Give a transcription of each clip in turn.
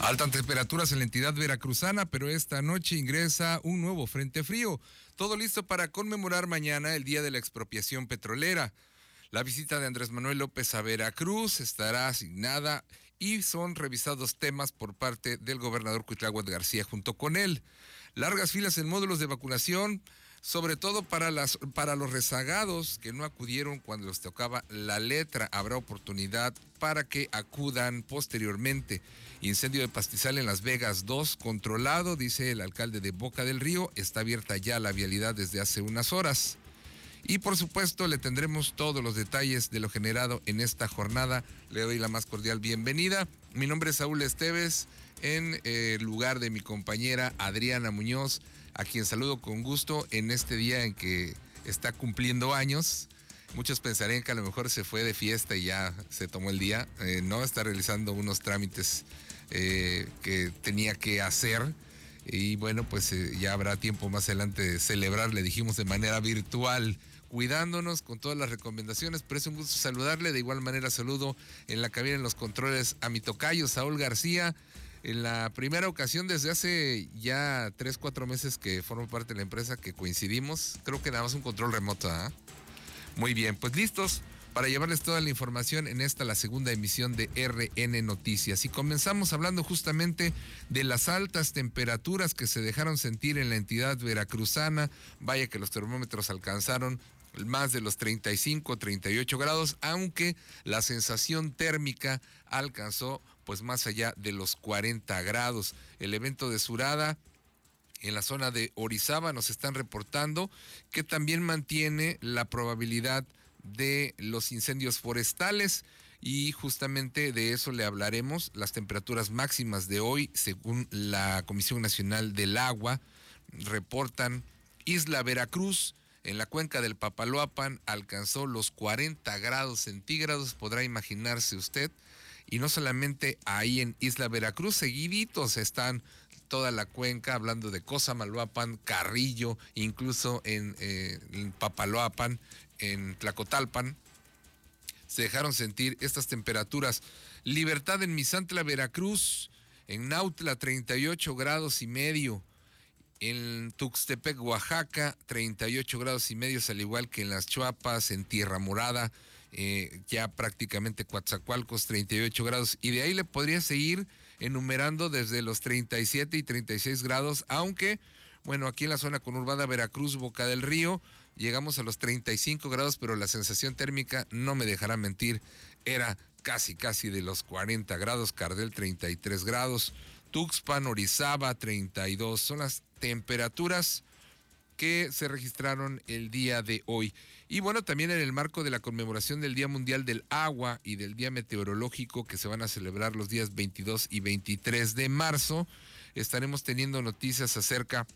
Altas temperaturas en la entidad veracruzana, pero esta noche ingresa un nuevo frente frío. Todo listo para conmemorar mañana el Día de la Expropiación Petrolera. La visita de Andrés Manuel López a Veracruz estará asignada y son revisados temas por parte del gobernador Cuitláhuac García junto con él. Largas filas en módulos de vacunación, sobre todo para, las, para los rezagados que no acudieron cuando les tocaba la letra. Habrá oportunidad para que acudan posteriormente. Incendio de pastizal en Las Vegas 2 controlado, dice el alcalde de Boca del Río. Está abierta ya la vialidad desde hace unas horas. Y por supuesto le tendremos todos los detalles de lo generado en esta jornada. Le doy la más cordial bienvenida. Mi nombre es Saúl Esteves, en eh, lugar de mi compañera Adriana Muñoz a quien saludo con gusto en este día en que está cumpliendo años. Muchos pensarían que a lo mejor se fue de fiesta y ya se tomó el día. Eh, no, está realizando unos trámites eh, que tenía que hacer. Y bueno, pues eh, ya habrá tiempo más adelante de celebrar, le dijimos de manera virtual, cuidándonos con todas las recomendaciones. Pero es un gusto saludarle. De igual manera saludo en la cabina en los controles a mi tocayo, Saúl García en la primera ocasión desde hace ya tres, cuatro meses que formo parte de la empresa que coincidimos. Creo que damos un control remoto. ¿ah? Muy bien, pues listos para llevarles toda la información en esta, la segunda emisión de RN Noticias. Y comenzamos hablando justamente de las altas temperaturas que se dejaron sentir en la entidad veracruzana. Vaya que los termómetros alcanzaron más de los 35, 38 grados, aunque la sensación térmica alcanzó pues más allá de los 40 grados. El evento de Surada en la zona de Orizaba nos están reportando que también mantiene la probabilidad de los incendios forestales y justamente de eso le hablaremos. Las temperaturas máximas de hoy, según la Comisión Nacional del Agua, reportan Isla Veracruz, en la cuenca del Papaloapan alcanzó los 40 grados centígrados, podrá imaginarse usted. Y no solamente ahí en Isla Veracruz, seguiditos están toda la cuenca, hablando de Cosamaloapan, Carrillo, incluso en, eh, en Papaloapan, en Tlacotalpan. Se dejaron sentir estas temperaturas. Libertad en Misantla, Veracruz, en Nautla 38 grados y medio. En Tuxtepec, Oaxaca, 38 grados y medio, al igual que en las Chuapas, en Tierra Morada, eh, ya prácticamente Coatzacoalcos, 38 grados. Y de ahí le podría seguir enumerando desde los 37 y 36 grados, aunque, bueno, aquí en la zona conurbada Veracruz, Boca del Río, llegamos a los 35 grados, pero la sensación térmica, no me dejará mentir, era casi, casi de los 40 grados, Cardel 33 grados. Tuxpan, Orizaba, 32. Son las temperaturas que se registraron el día de hoy. Y bueno, también en el marco de la conmemoración del Día Mundial del Agua y del Día Meteorológico que se van a celebrar los días 22 y 23 de marzo, estaremos teniendo noticias acerca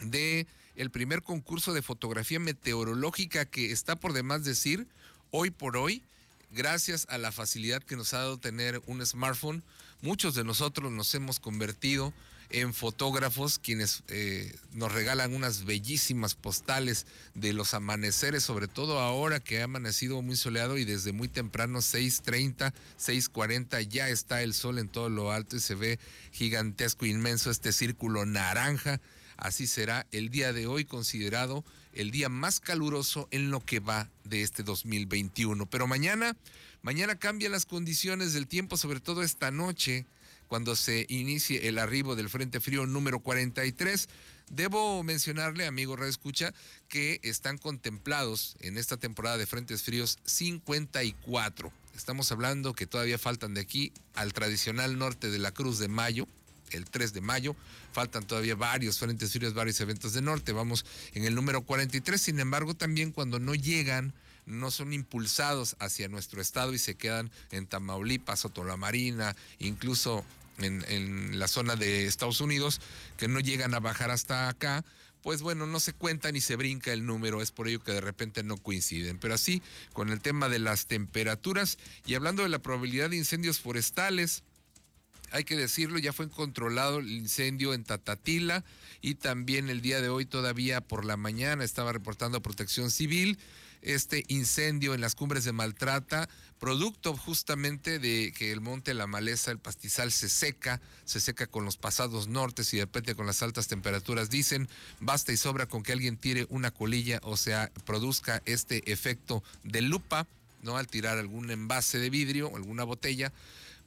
de el primer concurso de fotografía meteorológica que está por demás decir hoy por hoy gracias a la facilidad que nos ha dado tener un smartphone, muchos de nosotros nos hemos convertido en fotógrafos quienes eh, nos regalan unas bellísimas postales de los amaneceres, sobre todo ahora que ha amanecido muy soleado y desde muy temprano, 6.30, 6.40, ya está el sol en todo lo alto y se ve gigantesco, inmenso este círculo naranja. Así será el día de hoy considerado el día más caluroso en lo que va de este 2021. Pero mañana, mañana cambian las condiciones del tiempo, sobre todo esta noche, cuando se inicie el arribo del Frente Frío número 43. Debo mencionarle, amigo Escucha, que están contemplados en esta temporada de Frentes Fríos 54. Estamos hablando que todavía faltan de aquí al tradicional norte de la Cruz de Mayo, el 3 de mayo. Faltan todavía varios frentes fríos, varios eventos de norte. Vamos en el número 43. Sin embargo, también cuando no llegan, no son impulsados hacia nuestro estado y se quedan en Tamaulipas, la Marina, incluso en, en la zona de Estados Unidos, que no llegan a bajar hasta acá pues bueno, no se cuenta ni se brinca el número, es por ello que de repente no coinciden. Pero así, con el tema de las temperaturas y hablando de la probabilidad de incendios forestales, hay que decirlo, ya fue controlado el incendio en Tatatila y también el día de hoy todavía por la mañana estaba reportando protección civil este incendio en las cumbres de Maltrata, producto justamente de que el monte, la maleza, el pastizal se seca, se seca con los pasados nortes y de repente con las altas temperaturas. Dicen, basta y sobra con que alguien tire una colilla, o sea, produzca este efecto de lupa, ¿no? Al tirar algún envase de vidrio o alguna botella,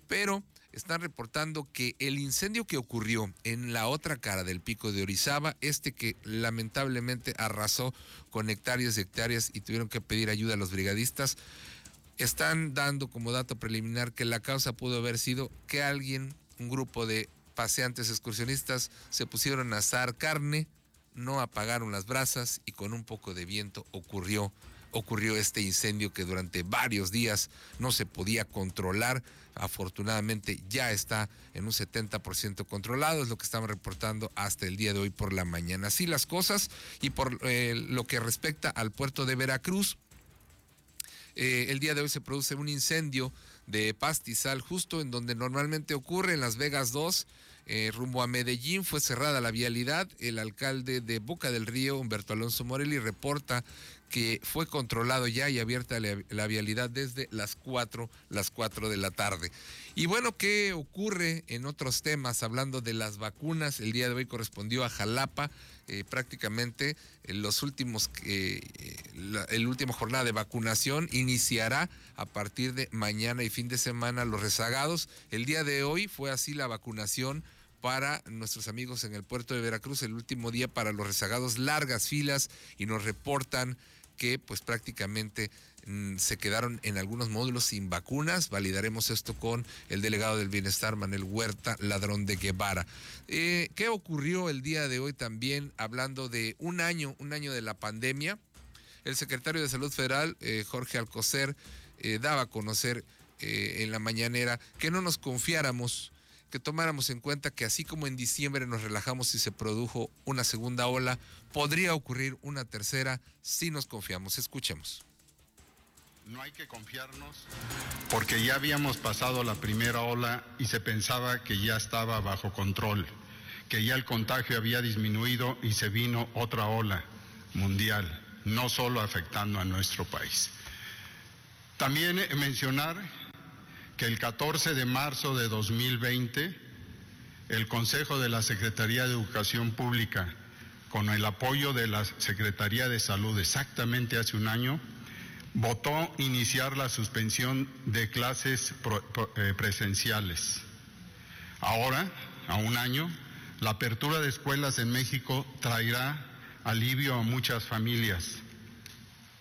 pero están reportando que el incendio que ocurrió en la otra cara del pico de Orizaba, este que lamentablemente arrasó con hectáreas y hectáreas y tuvieron que pedir ayuda a los brigadistas, están dando como dato preliminar que la causa pudo haber sido que alguien, un grupo de paseantes excursionistas, se pusieron a asar carne, no apagaron las brasas y con un poco de viento ocurrió ocurrió este incendio que durante varios días no se podía controlar. Afortunadamente ya está en un 70% controlado, es lo que estamos reportando hasta el día de hoy por la mañana. Así las cosas y por eh, lo que respecta al puerto de Veracruz, eh, el día de hoy se produce un incendio de pastizal justo en donde normalmente ocurre en Las Vegas 2. Eh, rumbo a Medellín fue cerrada la vialidad. El alcalde de Boca del Río, Humberto Alonso Morelli, reporta que fue controlado ya y abierta la, vialidad desde las 4, las 4 de la tarde. Y bueno, ¿qué ocurre en otros temas? Hablando de las vacunas, el día de hoy correspondió a Jalapa, eh, prácticamente en los últimos, eh, la, el última jornada de vacunación iniciará a partir de mañana y fin de semana los rezagados. El día de hoy fue así la vacunación para nuestros amigos en el puerto de Veracruz, el último día para los rezagados, largas filas y nos reportan que pues prácticamente mm, se quedaron en algunos módulos sin vacunas. Validaremos esto con el delegado del bienestar, Manuel Huerta, ladrón de Guevara. Eh, ¿Qué ocurrió el día de hoy también hablando de un año, un año de la pandemia? El secretario de Salud Federal, eh, Jorge Alcocer, eh, daba a conocer en la mañanera que no nos confiáramos que tomáramos en cuenta que así como en diciembre nos relajamos y se produjo una segunda ola, podría ocurrir una tercera si nos confiamos. Escuchemos. No hay que confiarnos porque ya habíamos pasado la primera ola y se pensaba que ya estaba bajo control, que ya el contagio había disminuido y se vino otra ola mundial, no solo afectando a nuestro país. También mencionar que el 14 de marzo de 2020 el Consejo de la Secretaría de Educación Pública, con el apoyo de la Secretaría de Salud exactamente hace un año, votó iniciar la suspensión de clases eh, presenciales. Ahora, a un año, la apertura de escuelas en México traerá alivio a muchas familias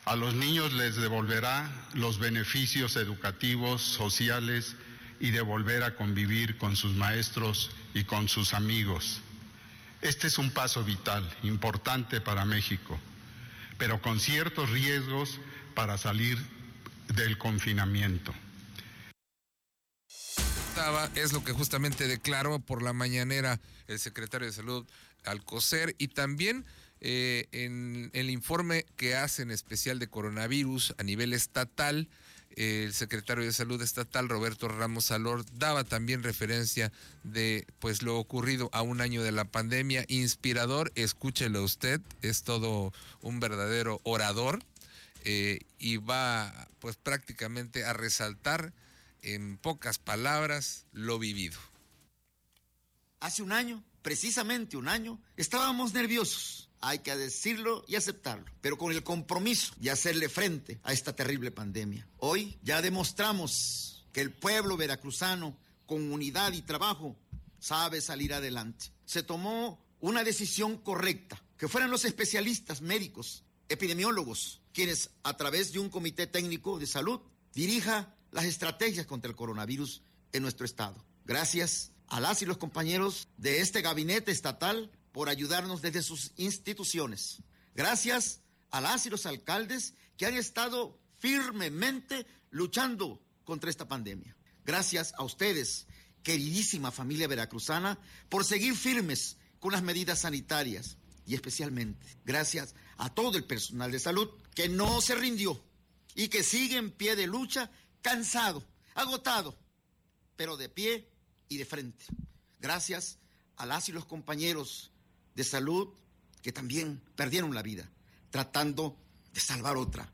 a los niños les devolverá los beneficios educativos, sociales y de volver a convivir con sus maestros y con sus amigos. Este es un paso vital, importante para México, pero con ciertos riesgos para salir del confinamiento. Es lo que justamente declaró por la mañanera el secretario de Salud Alcocer y también eh, en el informe que hacen especial de coronavirus a nivel estatal, el secretario de Salud estatal, Roberto Ramos Salor, daba también referencia de pues lo ocurrido a un año de la pandemia. Inspirador, escúchelo usted, es todo un verdadero orador eh, y va pues prácticamente a resaltar en pocas palabras lo vivido. Hace un año, precisamente un año, estábamos nerviosos hay que decirlo y aceptarlo, pero con el compromiso de hacerle frente a esta terrible pandemia. Hoy ya demostramos que el pueblo veracruzano, con unidad y trabajo, sabe salir adelante. Se tomó una decisión correcta, que fueran los especialistas médicos, epidemiólogos, quienes a través de un comité técnico de salud dirija las estrategias contra el coronavirus en nuestro estado. Gracias a las y los compañeros de este gabinete estatal por ayudarnos desde sus instituciones. Gracias a las y los alcaldes que han estado firmemente luchando contra esta pandemia. Gracias a ustedes, queridísima familia veracruzana, por seguir firmes con las medidas sanitarias y especialmente gracias a todo el personal de salud que no se rindió y que sigue en pie de lucha, cansado, agotado, pero de pie y de frente. Gracias a las y los compañeros de salud que también perdieron la vida tratando de salvar otra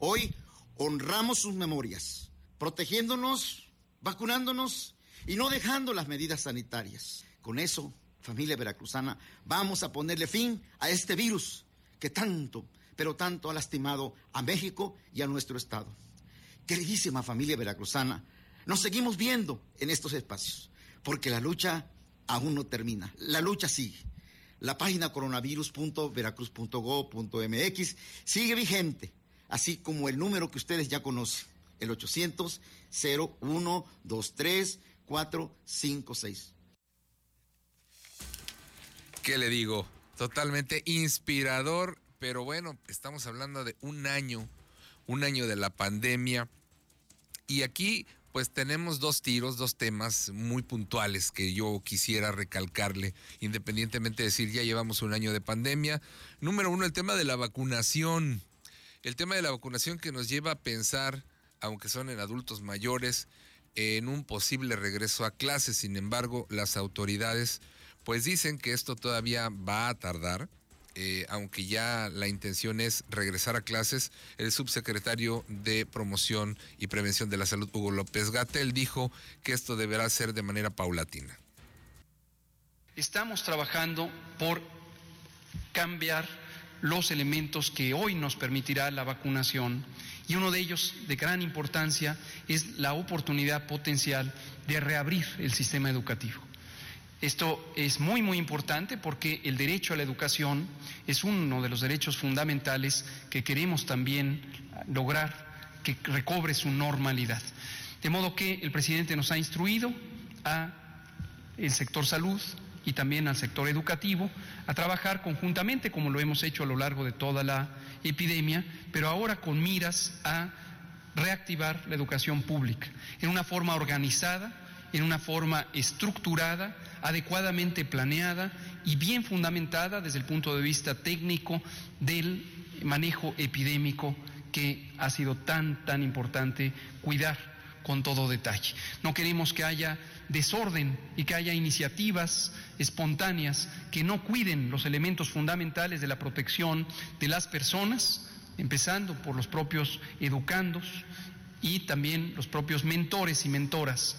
Hoy honramos sus memorias, protegiéndonos, vacunándonos y no dejando las medidas sanitarias. Con eso, familia veracruzana, vamos a ponerle fin a este virus que tanto, pero tanto ha lastimado a México y a nuestro Estado. Queridísima familia veracruzana, nos seguimos viendo en estos espacios, porque la lucha aún no termina. La lucha sigue. La página coronavirus.veracruz.gov.mx sigue vigente, así como el número que ustedes ya conocen, el 800 0123 456. ¿Qué le digo? Totalmente inspirador, pero bueno, estamos hablando de un año, un año de la pandemia. Y aquí pues tenemos dos tiros, dos temas muy puntuales que yo quisiera recalcarle, independientemente de decir ya llevamos un año de pandemia. Número uno, el tema de la vacunación. El tema de la vacunación que nos lleva a pensar, aunque son en adultos mayores, en un posible regreso a clases. Sin embargo, las autoridades pues dicen que esto todavía va a tardar eh, aunque ya la intención es regresar a clases, el subsecretario de Promoción y Prevención de la Salud, Hugo López Gatel, dijo que esto deberá ser de manera paulatina. Estamos trabajando por cambiar los elementos que hoy nos permitirá la vacunación y uno de ellos de gran importancia es la oportunidad potencial de reabrir el sistema educativo. Esto es muy, muy importante porque el derecho a la educación es uno de los derechos fundamentales que queremos también lograr que recobre su normalidad. De modo que el presidente nos ha instruido a el sector salud y también al sector educativo a trabajar conjuntamente como lo hemos hecho a lo largo de toda la epidemia, pero ahora con miras a reactivar la educación pública en una forma organizada, en una forma estructurada, adecuadamente planeada y bien fundamentada desde el punto de vista técnico del manejo epidémico que ha sido tan, tan importante cuidar con todo detalle. No queremos que haya desorden y que haya iniciativas espontáneas que no cuiden los elementos fundamentales de la protección de las personas, empezando por los propios educandos y también los propios mentores y mentoras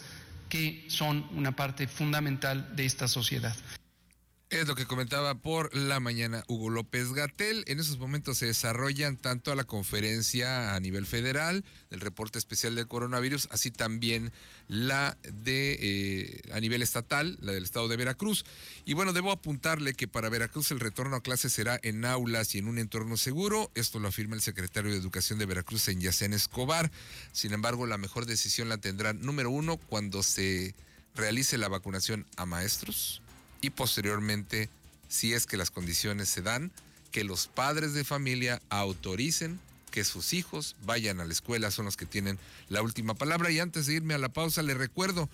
que son una parte fundamental de esta sociedad. Es lo que comentaba por la mañana Hugo López Gatel. En esos momentos se desarrollan tanto la conferencia a nivel federal del reporte especial del coronavirus, así también la de eh, a nivel estatal, la del estado de Veracruz. Y bueno, debo apuntarle que para Veracruz el retorno a clases será en aulas y en un entorno seguro. Esto lo afirma el secretario de Educación de Veracruz, en Yacén Escobar. Sin embargo, la mejor decisión la tendrán, número uno, cuando se realice la vacunación a maestros y posteriormente, si es que las condiciones se dan, que los padres de familia autoricen que sus hijos vayan a la escuela, son los que tienen la última palabra. Y antes de irme a la pausa, le recuerdo,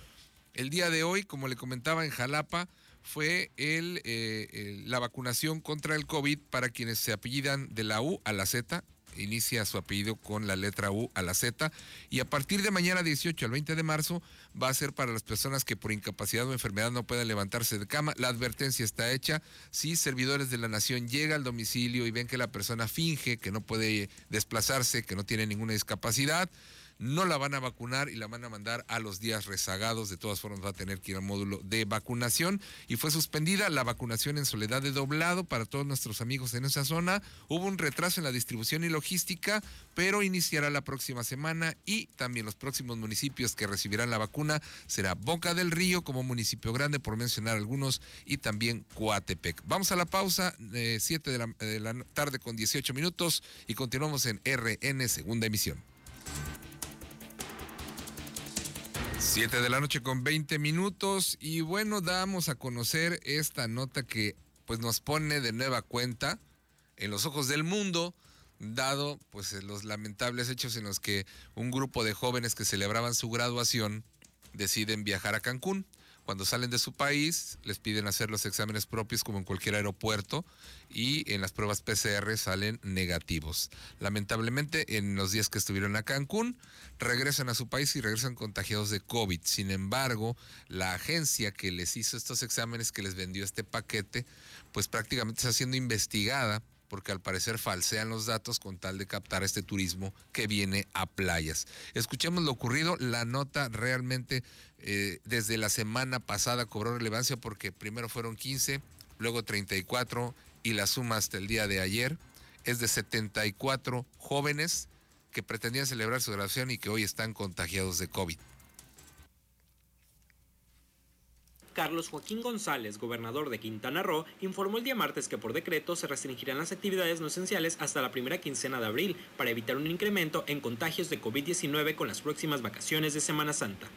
el día de hoy, como le comentaba en Jalapa, fue el, eh, la vacunación contra el COVID para quienes se apellidan de la U a la Z, inicia su apellido con la letra U a la Z y a partir de mañana 18 al 20 de marzo va a ser para las personas que por incapacidad o enfermedad no puedan levantarse de cama. La advertencia está hecha. Si servidores de la nación llega al domicilio y ven que la persona finge que no puede desplazarse, que no tiene ninguna discapacidad, no la van a vacunar y la van a mandar a los días rezagados. De todas formas va a tener que ir al módulo de vacunación y fue suspendida la vacunación en soledad de doblado para todos nuestros amigos en esa zona. Hubo un retraso en la distribución y logística, pero iniciará la próxima semana y también los próximos municipios que recibirán la vacuna será Boca del Río como municipio grande, por mencionar algunos, y también Coatepec. Vamos a la pausa, 7 de, de la tarde con 18 minutos y continuamos en RN Segunda Emisión. 7 de la noche con 20 minutos y bueno, damos a conocer esta nota que pues nos pone de nueva cuenta en los ojos del mundo, dado pues los lamentables hechos en los que un grupo de jóvenes que celebraban su graduación deciden viajar a Cancún. Cuando salen de su país, les piden hacer los exámenes propios como en cualquier aeropuerto y en las pruebas PCR salen negativos. Lamentablemente, en los días que estuvieron a Cancún, regresan a su país y regresan contagiados de COVID. Sin embargo, la agencia que les hizo estos exámenes, que les vendió este paquete, pues prácticamente está siendo investigada porque al parecer falsean los datos con tal de captar este turismo que viene a playas. Escuchemos lo ocurrido, la nota realmente eh, desde la semana pasada cobró relevancia porque primero fueron 15, luego 34 y la suma hasta el día de ayer es de 74 jóvenes que pretendían celebrar su graduación y que hoy están contagiados de COVID. Carlos Joaquín González, gobernador de Quintana Roo, informó el día martes que por decreto se restringirán las actividades no esenciales hasta la primera quincena de abril para evitar un incremento en contagios de COVID-19 con las próximas vacaciones de Semana Santa.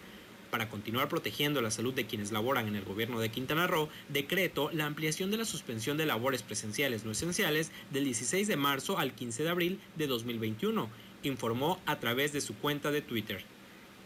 Para continuar protegiendo la salud de quienes laboran en el gobierno de Quintana Roo, decreto la ampliación de la suspensión de labores presenciales no esenciales del 16 de marzo al 15 de abril de 2021, informó a través de su cuenta de Twitter.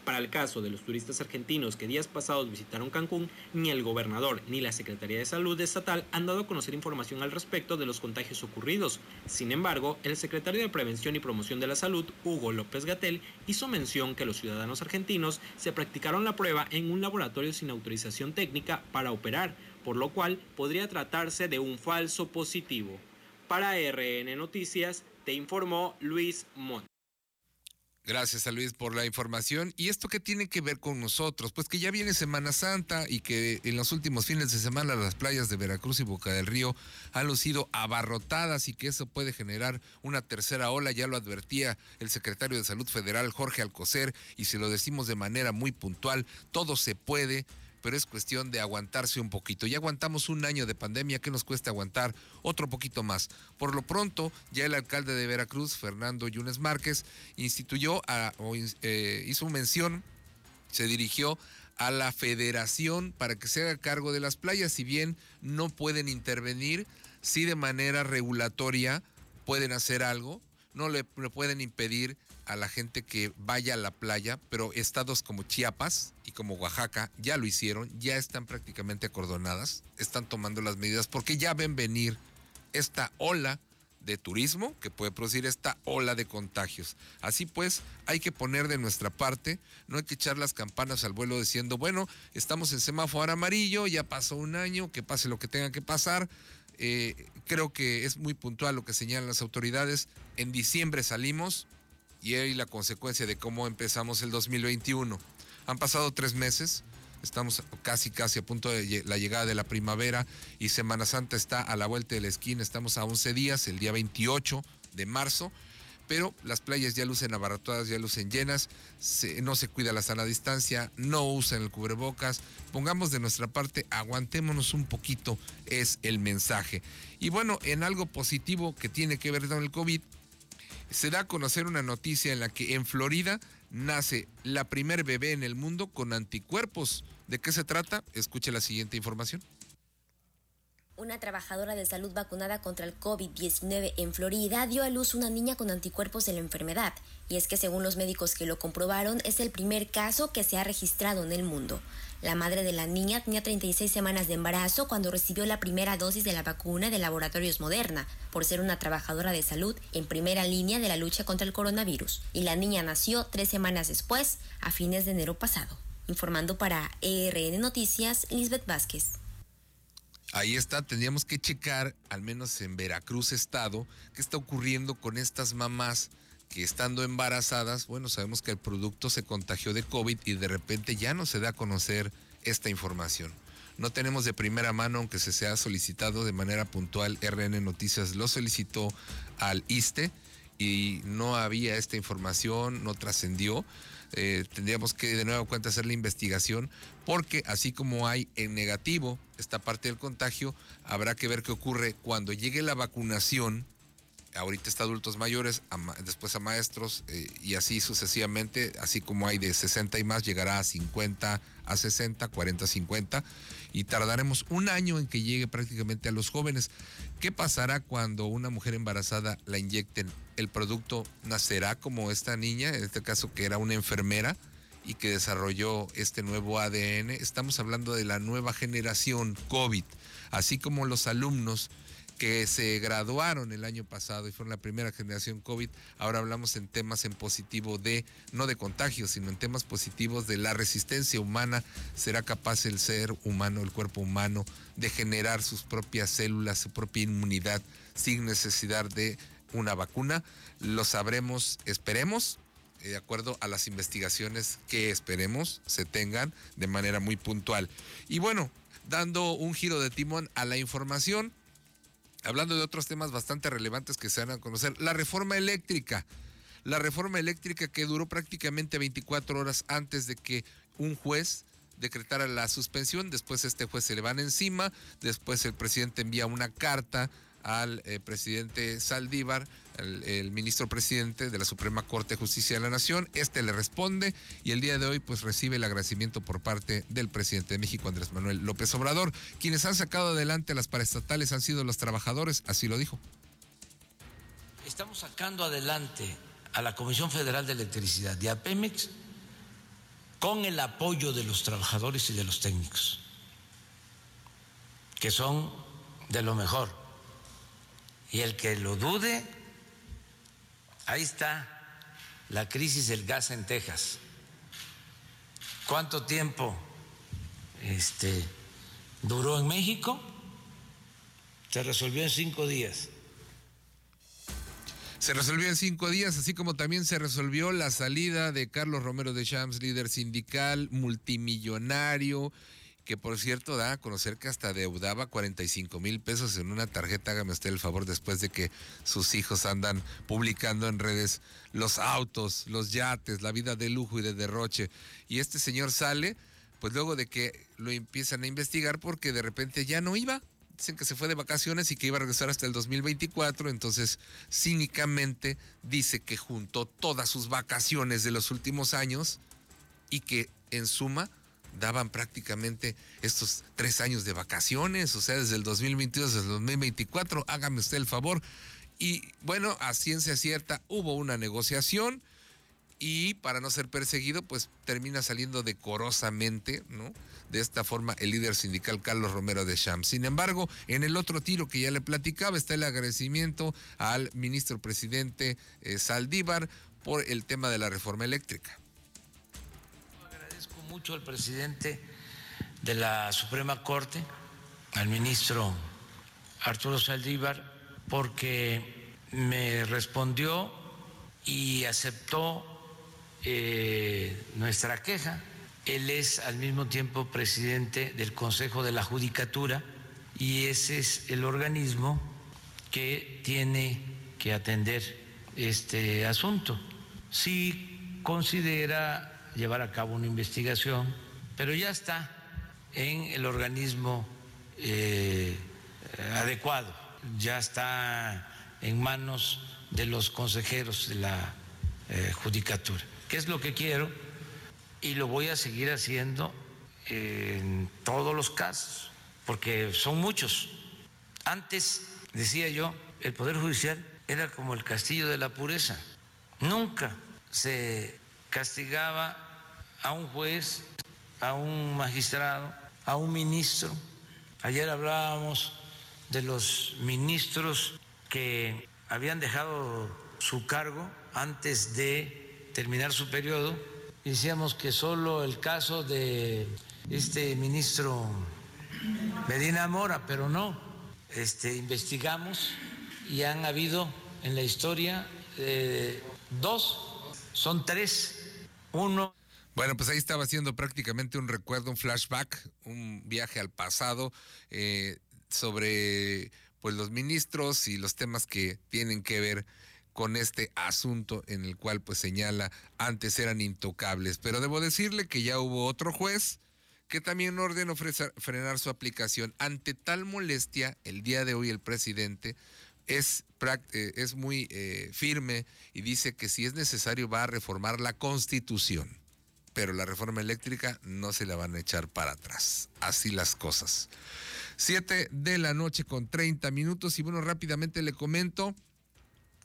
Para el caso de los turistas argentinos que días pasados visitaron Cancún, ni el gobernador ni la Secretaría de Salud estatal han dado a conocer información al respecto de los contagios ocurridos. Sin embargo, el secretario de Prevención y Promoción de la Salud, Hugo López Gatel, hizo mención que los ciudadanos argentinos se practicaron la prueba en un laboratorio sin autorización técnica para operar, por lo cual podría tratarse de un falso positivo. Para RN Noticias, te informó Luis Mont. Gracias a Luis por la información. ¿Y esto qué tiene que ver con nosotros? Pues que ya viene Semana Santa y que en los últimos fines de semana las playas de Veracruz y Boca del Río han lucido abarrotadas y que eso puede generar una tercera ola. Ya lo advertía el secretario de Salud Federal, Jorge Alcocer, y si lo decimos de manera muy puntual, todo se puede pero es cuestión de aguantarse un poquito. Ya aguantamos un año de pandemia, ¿qué nos cuesta aguantar? Otro poquito más. Por lo pronto, ya el alcalde de Veracruz, Fernando Yunes Márquez, instituyó a, o, eh, hizo mención, se dirigió a la federación para que se haga cargo de las playas, si bien no pueden intervenir, sí de manera regulatoria pueden hacer algo, no le, le pueden impedir a la gente que vaya a la playa, pero estados como Chiapas y como Oaxaca ya lo hicieron, ya están prácticamente acordonadas, están tomando las medidas porque ya ven venir esta ola de turismo que puede producir esta ola de contagios. Así pues, hay que poner de nuestra parte, no hay que echar las campanas al vuelo diciendo, bueno, estamos en semáforo amarillo, ya pasó un año, que pase lo que tenga que pasar. Eh, creo que es muy puntual lo que señalan las autoridades. En diciembre salimos, y ahí la consecuencia de cómo empezamos el 2021. Han pasado tres meses, estamos casi casi a punto de la llegada de la primavera y Semana Santa está a la vuelta de la esquina, estamos a 11 días, el día 28 de marzo, pero las playas ya lucen abarrotadas, ya lucen llenas, no se cuida la sana distancia, no usan el cubrebocas, pongamos de nuestra parte, aguantémonos un poquito, es el mensaje. Y bueno, en algo positivo que tiene que ver con el COVID, se da a conocer una noticia en la que en Florida nace la primer bebé en el mundo con anticuerpos. ¿De qué se trata? Escuche la siguiente información. Una trabajadora de salud vacunada contra el COVID-19 en Florida dio a luz una niña con anticuerpos de la enfermedad, y es que según los médicos que lo comprobaron es el primer caso que se ha registrado en el mundo. La madre de la niña tenía 36 semanas de embarazo cuando recibió la primera dosis de la vacuna de Laboratorios Moderna, por ser una trabajadora de salud en primera línea de la lucha contra el coronavirus. Y la niña nació tres semanas después, a fines de enero pasado. Informando para ERN Noticias, Lisbeth Vázquez. Ahí está, tendríamos que checar, al menos en Veracruz Estado, qué está ocurriendo con estas mamás que estando embarazadas, bueno, sabemos que el producto se contagió de COVID y de repente ya no se da a conocer esta información. No tenemos de primera mano, aunque se sea solicitado de manera puntual, RN Noticias lo solicitó al ISTE y no había esta información, no trascendió. Eh, tendríamos que de nuevo cuenta hacer la investigación porque así como hay en negativo esta parte del contagio, habrá que ver qué ocurre cuando llegue la vacunación ahorita está adultos mayores, después a maestros eh, y así sucesivamente, así como hay de 60 y más, llegará a 50, a 60, 40, 50 y tardaremos un año en que llegue prácticamente a los jóvenes. ¿Qué pasará cuando una mujer embarazada la inyecten? ¿El producto nacerá como esta niña, en este caso que era una enfermera? y que desarrolló este nuevo ADN. Estamos hablando de la nueva generación COVID, así como los alumnos que se graduaron el año pasado y fueron la primera generación COVID, ahora hablamos en temas en positivo de, no de contagios, sino en temas positivos de la resistencia humana. ¿Será capaz el ser humano, el cuerpo humano, de generar sus propias células, su propia inmunidad sin necesidad de una vacuna? Lo sabremos, esperemos, eh, de acuerdo a las investigaciones que esperemos se tengan de manera muy puntual. Y bueno, dando un giro de timón a la información, hablando de otros temas bastante relevantes que se van a conocer, la reforma eléctrica. La reforma eléctrica que duró prácticamente 24 horas antes de que un juez decretara la suspensión, después este juez se le van encima, después el presidente envía una carta al eh, presidente Saldívar, el, ministro presidente de la Suprema Corte de Justicia de la Nación. Este le responde y el día de hoy pues recibe el agradecimiento por parte del presidente de México, Andrés Manuel López Obrador. Quienes han sacado adelante las paraestatales han sido los trabajadores, así lo dijo. Estamos sacando adelante a la Comisión Federal de Electricidad y a Pemex con el apoyo de los trabajadores y de los técnicos, que son de lo mejor y el que lo dude, ahí está la crisis del gas en Texas. ¿Cuánto tiempo este, duró en México? Se resolvió en cinco días. Se resolvió en cinco días, así como también se resolvió la salida de Carlos Romero de Champs, líder sindical, multimillonario que por cierto da a conocer que hasta deudaba 45 mil pesos en una tarjeta, hágame usted el favor, después de que sus hijos andan publicando en redes los autos, los yates, la vida de lujo y de derroche. Y este señor sale, pues luego de que lo empiezan a investigar porque de repente ya no iba. Dicen que se fue de vacaciones y que iba a regresar hasta el 2024, entonces cínicamente dice que juntó todas sus vacaciones de los últimos años y que en suma daban prácticamente estos tres años de vacaciones, o sea, desde el 2022 hasta el 2024, hágame usted el favor. Y bueno, a ciencia cierta hubo una negociación y para no ser perseguido, pues termina saliendo decorosamente, ¿no? De esta forma el líder sindical Carlos Romero de Sham. Sin embargo, en el otro tiro que ya le platicaba está el agradecimiento al ministro presidente eh, Saldívar por el tema de la reforma eléctrica mucho al presidente de la Suprema Corte, al ministro Arturo Saldívar, porque me respondió y aceptó eh, nuestra queja. Él es al mismo tiempo presidente del Consejo de la Judicatura y ese es el organismo que tiene que atender este asunto. Si considera llevar a cabo una investigación, pero ya está en el organismo eh, adecuado, ya está en manos de los consejeros de la eh, judicatura. ¿Qué es lo que quiero? Y lo voy a seguir haciendo en todos los casos, porque son muchos. Antes, decía yo, el Poder Judicial era como el castillo de la pureza. Nunca se castigaba a un juez, a un magistrado, a un ministro. Ayer hablábamos de los ministros que habían dejado su cargo antes de terminar su periodo. Decíamos que solo el caso de este ministro Medina Mora, pero no, este, investigamos y han habido en la historia eh, dos, son tres uno. Bueno, pues ahí estaba haciendo prácticamente un recuerdo, un flashback, un viaje al pasado eh, sobre pues los ministros y los temas que tienen que ver con este asunto en el cual pues señala antes eran intocables. Pero debo decirle que ya hubo otro juez que también ordenó frenar su aplicación. Ante tal molestia, el día de hoy el presidente es, eh, es muy eh, firme y dice que si es necesario va a reformar la constitución, pero la reforma eléctrica no se la van a echar para atrás. Así las cosas. Siete de la noche con 30 minutos y bueno, rápidamente le comento,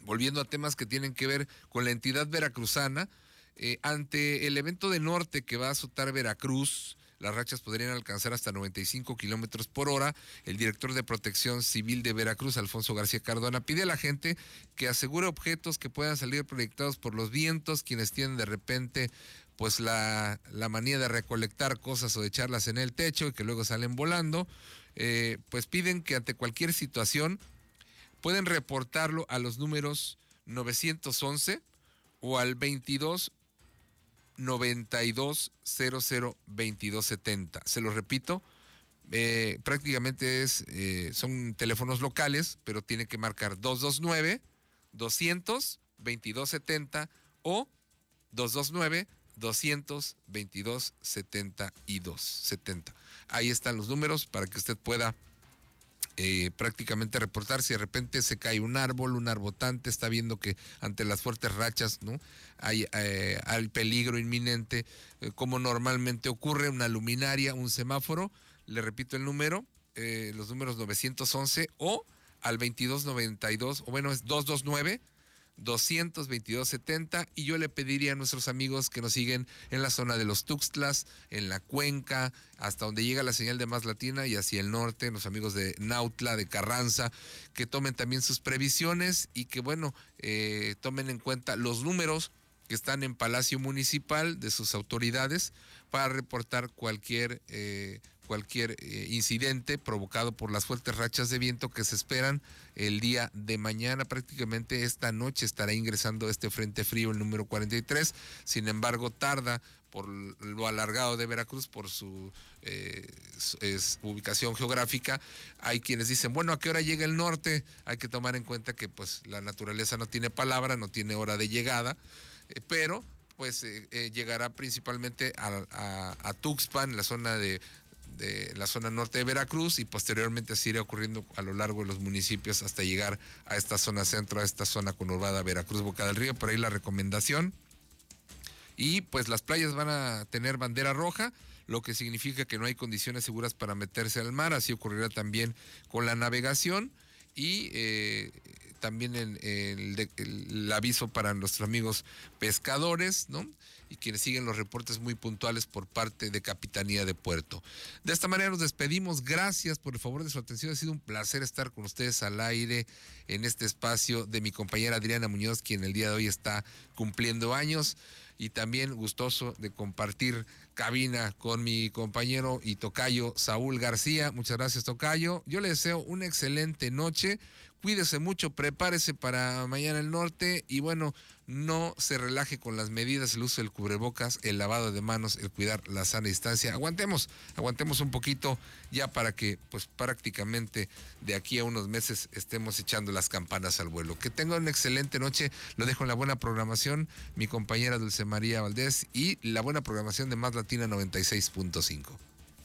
volviendo a temas que tienen que ver con la entidad veracruzana, eh, ante el evento de norte que va a azotar Veracruz, Las rachas podrían alcanzar hasta 95 kilómetros por hora. El director de Protección Civil de Veracruz, Alfonso García Cardona, pide a la gente que asegure objetos que puedan salir proyectados por los vientos, quienes tienen de repente pues la, manía de recolectar cosas o de echarlas en el techo y que luego salen volando, eh, pues piden que ante cualquier situación pueden reportarlo a los números 911 o al 22 92 00 22 70. Se lo repito, eh, prácticamente es, eh, son teléfonos locales, pero tiene que marcar 229 200 22 70 o 229 222 72 70. Ahí están los números para que usted pueda eh, prácticamente reportar si de repente se cae un árbol, un arbotante, está viendo que ante las fuertes rachas ¿no? hay, eh, peligro inminente, eh, como normalmente ocurre, una luminaria, un semáforo, le repito el número, los números 911 o al 2292, o bueno, es 229 222.70 y yo le pediría a nuestros amigos que nos siguen en la zona de los Tuxtlas, en la cuenca, hasta donde llega la señal de Más Latina y hacia el norte, los amigos de Nautla, de Carranza, que tomen también sus previsiones y que bueno, eh, tomen en cuenta los números que están en Palacio Municipal de sus autoridades para reportar cualquier eh, cualquier eh, incidente provocado por las fuertes rachas de viento que se esperan el día de mañana. Prácticamente esta noche estará ingresando este frente frío, el número 43. Sin embargo, tarda por lo alargado de Veracruz, por su, eh, ubicación geográfica. Hay quienes dicen, bueno, ¿a qué hora llega el norte? Hay que tomar en cuenta que pues la naturaleza no tiene palabra, no tiene hora de llegada, eh, pero pues llegará principalmente a, a, Tuxpan, la zona de de la zona norte de Veracruz y posteriormente así irá ocurriendo a lo largo de los municipios hasta llegar a esta zona centro, a esta zona conurbada Veracruz, Boca del Río. Por ahí la recomendación. Y pues las playas van a tener bandera roja, lo que significa que no hay condiciones seguras para meterse al mar. Así ocurrirá también con la navegación y eh, también el, aviso para nuestros amigos pescadores, ¿no? y quienes siguen los reportes muy puntuales por parte de Capitanía de Puerto. De esta manera nos despedimos. Gracias por el favor de su atención. Ha sido un placer estar con ustedes al aire en este espacio de mi compañera Adriana Muñoz, quien el día de hoy está cumpliendo años y también gustoso de compartir cabina con mi compañero y tocayo Saúl García. Muchas gracias, tocayo. Yo le deseo una excelente noche. Cuídese mucho, prepárese para mañana el norte y bueno, no se relaje con las medidas, el uso del cubrebocas, el lavado de manos, el cuidar la sana distancia. Aguantemos, aguantemos un poquito ya para que pues prácticamente de aquí a unos meses estemos echando las campanas al vuelo. Que tengan una excelente noche, lo dejo en la buena programación, mi compañera Dulce María Valdés y la buena programación de Más Latina 96.5.